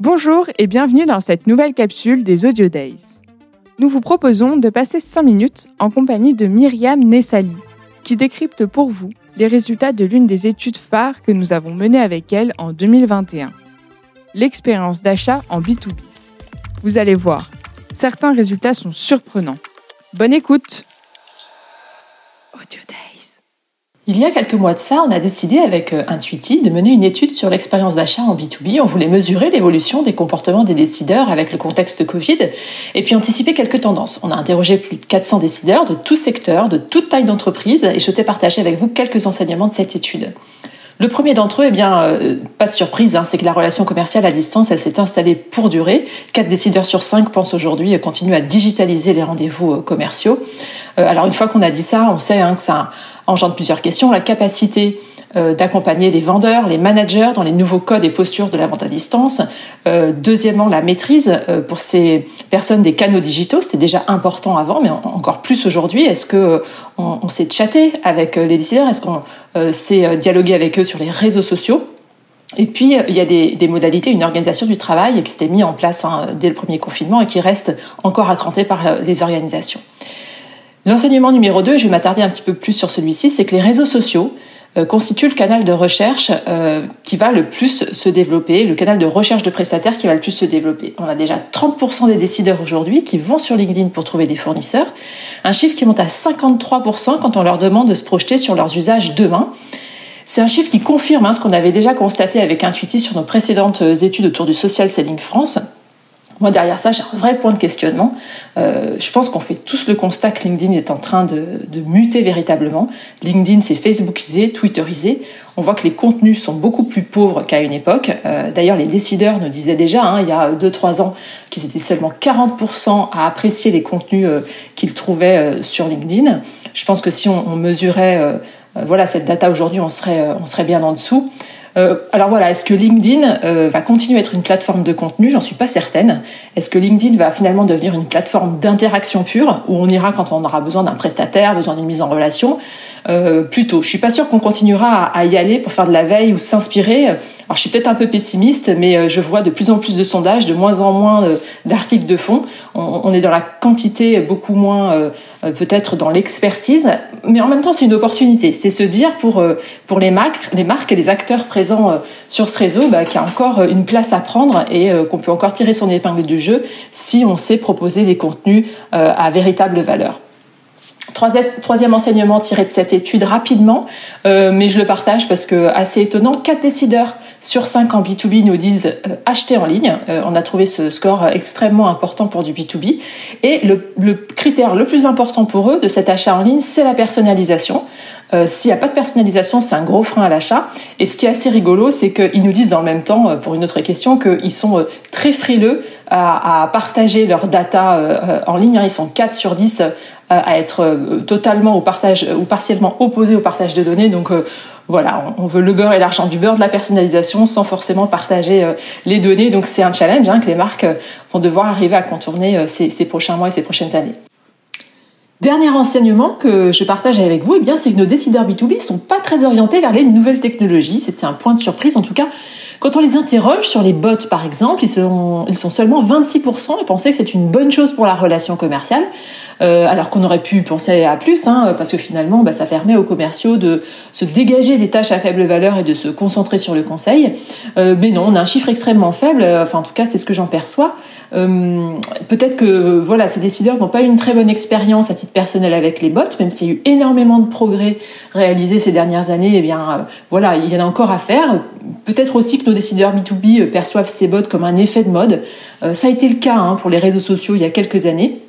Bonjour et bienvenue dans cette nouvelle capsule des Audio Days. Nous vous proposons de passer 5 minutes en compagnie de Myriam Nessali, qui décrypte pour vous les résultats de l'une des études phares que nous avons menées avec elle en 2021, l'expérience d'achat en B2B. Vous allez voir, certains résultats sont surprenants. Bonne écoute Audio il y a quelques mois de ça, on a décidé avec euh, Intuiti de mener une étude sur l'expérience d'achat en B2B. On voulait mesurer l'évolution des comportements des décideurs avec le contexte Covid et puis anticiper quelques tendances. On a interrogé plus de 400 décideurs de tous secteurs, de toute taille d'entreprise et je t'ai partagé avec vous quelques enseignements de cette étude. Le premier d'entre eux, eh bien, euh, pas de surprise, hein, c'est que la relation commerciale à distance, elle s'est installée pour durer. Quatre décideurs sur cinq pensent aujourd'hui continuer à digitaliser les rendez-vous euh, commerciaux. Alors une fois qu'on a dit ça, on sait hein, que ça engendre plusieurs questions. La capacité euh, d'accompagner les vendeurs, les managers dans les nouveaux codes et postures de la vente à distance. Euh, deuxièmement, la maîtrise euh, pour ces personnes des canaux digitaux. C'était déjà important avant, mais encore plus aujourd'hui. Est-ce que on, sait chatter avec les décideurs? Est-ce qu'on sait dialoguer avec eux sur les réseaux sociaux? Et puis, il y a des, modalités, une organisation du travail qui s'était mise en place hein, dès le premier confinement et qui reste encore accrantée par les organisations. L'enseignement numéro 2, je vais m'attarder un petit peu plus sur celui-ci, c'est que les réseaux sociaux euh, constituent le canal de recherche euh, qui va le plus se développer, le canal de recherche de prestataires qui va le plus se développer. On a déjà 30% des décideurs aujourd'hui qui vont sur LinkedIn pour trouver des fournisseurs, un chiffre qui monte à 53% quand on leur demande de se projeter sur leurs usages demain. C'est un chiffre qui confirme hein, ce qu'on avait déjà constaté avec Intuiti sur nos précédentes études autour du social selling France. Moi, derrière ça, j'ai un vrai point de questionnement. Euh, je pense qu'on fait tous le constat que LinkedIn est en train de, muter véritablement. LinkedIn, c'est Facebookisé, Twitterisé. On voit que les contenus sont beaucoup plus pauvres qu'à une époque. Euh, d'ailleurs, les décideurs nous disaient déjà, hein, il y a 2-3 ans, qu'ils étaient seulement 40% à apprécier les contenus euh, qu'ils trouvaient sur LinkedIn. Je pense que si on, mesurait voilà, cette data aujourd'hui, on serait bien en dessous. Euh, alors voilà, est-ce que LinkedIn euh, va continuer à être une plateforme de contenu? J'en suis pas certaine. Est-ce que LinkedIn va finalement devenir une plateforme d'interaction pure où on ira quand on aura besoin d'un prestataire, besoin d'une mise en relation? Euh, plutôt. Je suis pas sûre qu'on continuera à, y aller pour faire de la veille ou s'inspirer. Alors je suis peut-être un peu pessimiste, mais euh, je vois de plus en plus de sondages, de moins en moins euh, d'articles de fond. On, est dans la quantité, beaucoup moins peut-être dans l'expertise, mais en même temps c'est une opportunité. C'est se dire pour pour les marques, les marques et les acteurs présents sur ce réseau, bah, qu'il y a encore une place à prendre et qu'on peut encore tirer son épingle du jeu si on sait proposer des contenus à véritable valeur. Troisième enseignement tiré de cette étude rapidement, euh, mais je le partage parce que assez étonnant, 4 décideurs sur 5 en B2B nous disent euh, acheter en ligne. Euh, on a trouvé ce score extrêmement important pour du B2B. Et le, critère le plus important pour eux de cet achat en ligne, c'est la personnalisation. S'il n'y a pas de personnalisation, c'est un gros frein à l'achat. Et ce qui est assez rigolo, c'est qu'ils nous disent dans le même temps, pour une autre question, qu'ils sont très frileux à, partager leurs data en ligne. Ils sont 4 sur 10 à être euh, totalement au partage ou partiellement opposé au partage de données. Donc euh, voilà, on veut le beurre et l'argent du beurre, de la personnalisation sans forcément partager euh, les données. Donc c'est un challenge hein, que les marques vont devoir arriver à contourner ces, ces, prochains mois et ces prochaines années. Dernier enseignement que je partage avec vous, eh bien, c'est que nos décideurs B2B sont pas très orientés vers les nouvelles technologies. C'était un point de surprise, en tout cas. Quand on les interroge sur les bots, par exemple, ils sont, seulement 26% à penser que c'est une bonne chose pour la relation commerciale. Euh, alors qu'on aurait pu penser à plus, hein, parce que finalement, bah, ça permet aux commerciaux de se dégager des tâches à faible valeur et de se concentrer sur le conseil. Euh, mais non, on a un chiffre extrêmement faible, enfin en tout cas c'est ce que j'en perçois. Euh, peut-être que voilà, ces décideurs n'ont pas eu une très bonne expérience à titre personnel avec les bots, même s'il y a eu énormément de progrès réalisés ces dernières années. Eh bien, voilà, il y en a encore à faire. Peut-être aussi que nos décideurs B2B perçoivent ces bots comme un effet de mode. ça a été le cas hein, pour les réseaux sociaux il y a quelques années.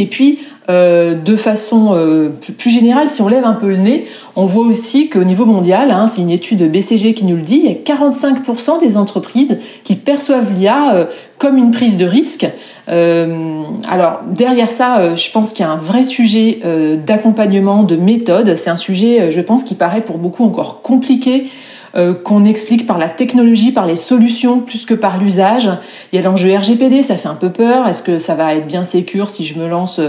Et puis, euh, de façon euh, plus générale, si on lève un peu le nez, on voit aussi qu'au niveau mondial, hein, c'est une étude BCG qui nous le dit, il y a 45% des entreprises qui perçoivent l'IA euh, comme une prise de risque. alors derrière ça, je pense qu'il y a un vrai sujet d'accompagnement, de méthode. C'est un sujet, je pense, qui paraît pour beaucoup encore compliqué euh, qu'on explique par la technologie, par les solutions, plus que par l'usage. Il y a l'enjeu RGPD, ça fait un peu peur. Est-ce que ça va être bien sécure si je me lance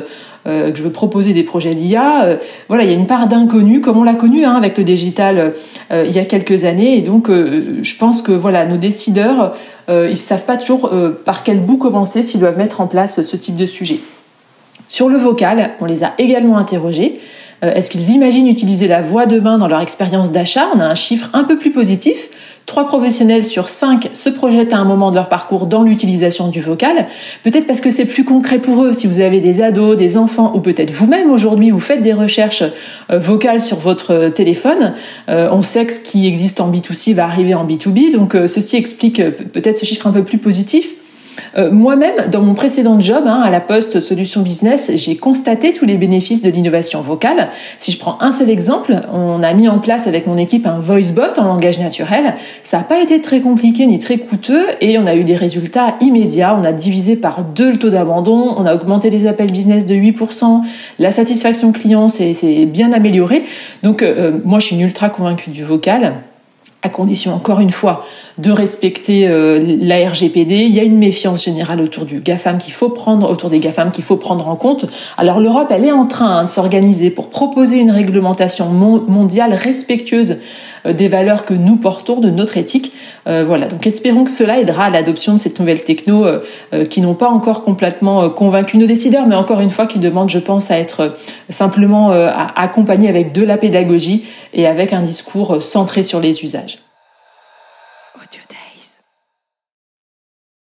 que je veux proposer des projets d'IA, voilà, il y a une part d'inconnu, comme on l'a connu hein, avec le digital il y a quelques années. Et donc, je pense que voilà, nos décideurs, ils savent pas toujours par quel bout commencer s'ils doivent mettre en place ce type de sujet. Sur le vocal, on les a également interrogés. Euh, est-ce qu'ils imaginent utiliser la voix demain dans leur expérience d'achat? On a un chiffre un peu plus positif. Trois professionnels sur cinq se projettent à un moment de leur parcours dans l'utilisation du vocal. Peut-être parce que c'est plus concret pour eux. Si vous avez des ados, des enfants, ou peut-être vous-même aujourd'hui, vous faites des recherches euh, vocales sur votre téléphone. Euh, on sait que ce qui existe en B2C va arriver en B2B. Donc ceci explique peut-être ce chiffre un peu plus positif. Euh, moi-même, dans mon précédent job hein, à la Poste Solutions Business, j'ai constaté tous les bénéfices de l'innovation vocale. Si je prends un seul exemple, on a mis en place avec mon équipe un voice bot en langage naturel. Ça n'a pas été très compliqué ni très coûteux et on a eu des résultats immédiats. On a divisé par deux le taux d'abandon, on a augmenté les appels business de 8%, la satisfaction client s'est bien améliorée. Donc euh, moi, je suis ultra convaincue du vocal à condition encore une fois de respecter euh, la RGPD. Il y a une méfiance générale autour du GAFAM qu'il faut prendre, autour des GAFAM qu'il faut prendre en compte. Alors l'Europe, elle est en train hein, de s'organiser pour proposer une réglementation mondiale respectueuse euh, des valeurs que nous portons, de notre éthique. Euh, voilà, donc espérons que cela aidera à l'adoption de cette nouvelle techno qui n'ont pas encore complètement convaincu nos décideurs, mais encore une fois qui demandent, je pense, à être simplement accompagnés avec de la pédagogie et avec un discours centré sur les usages.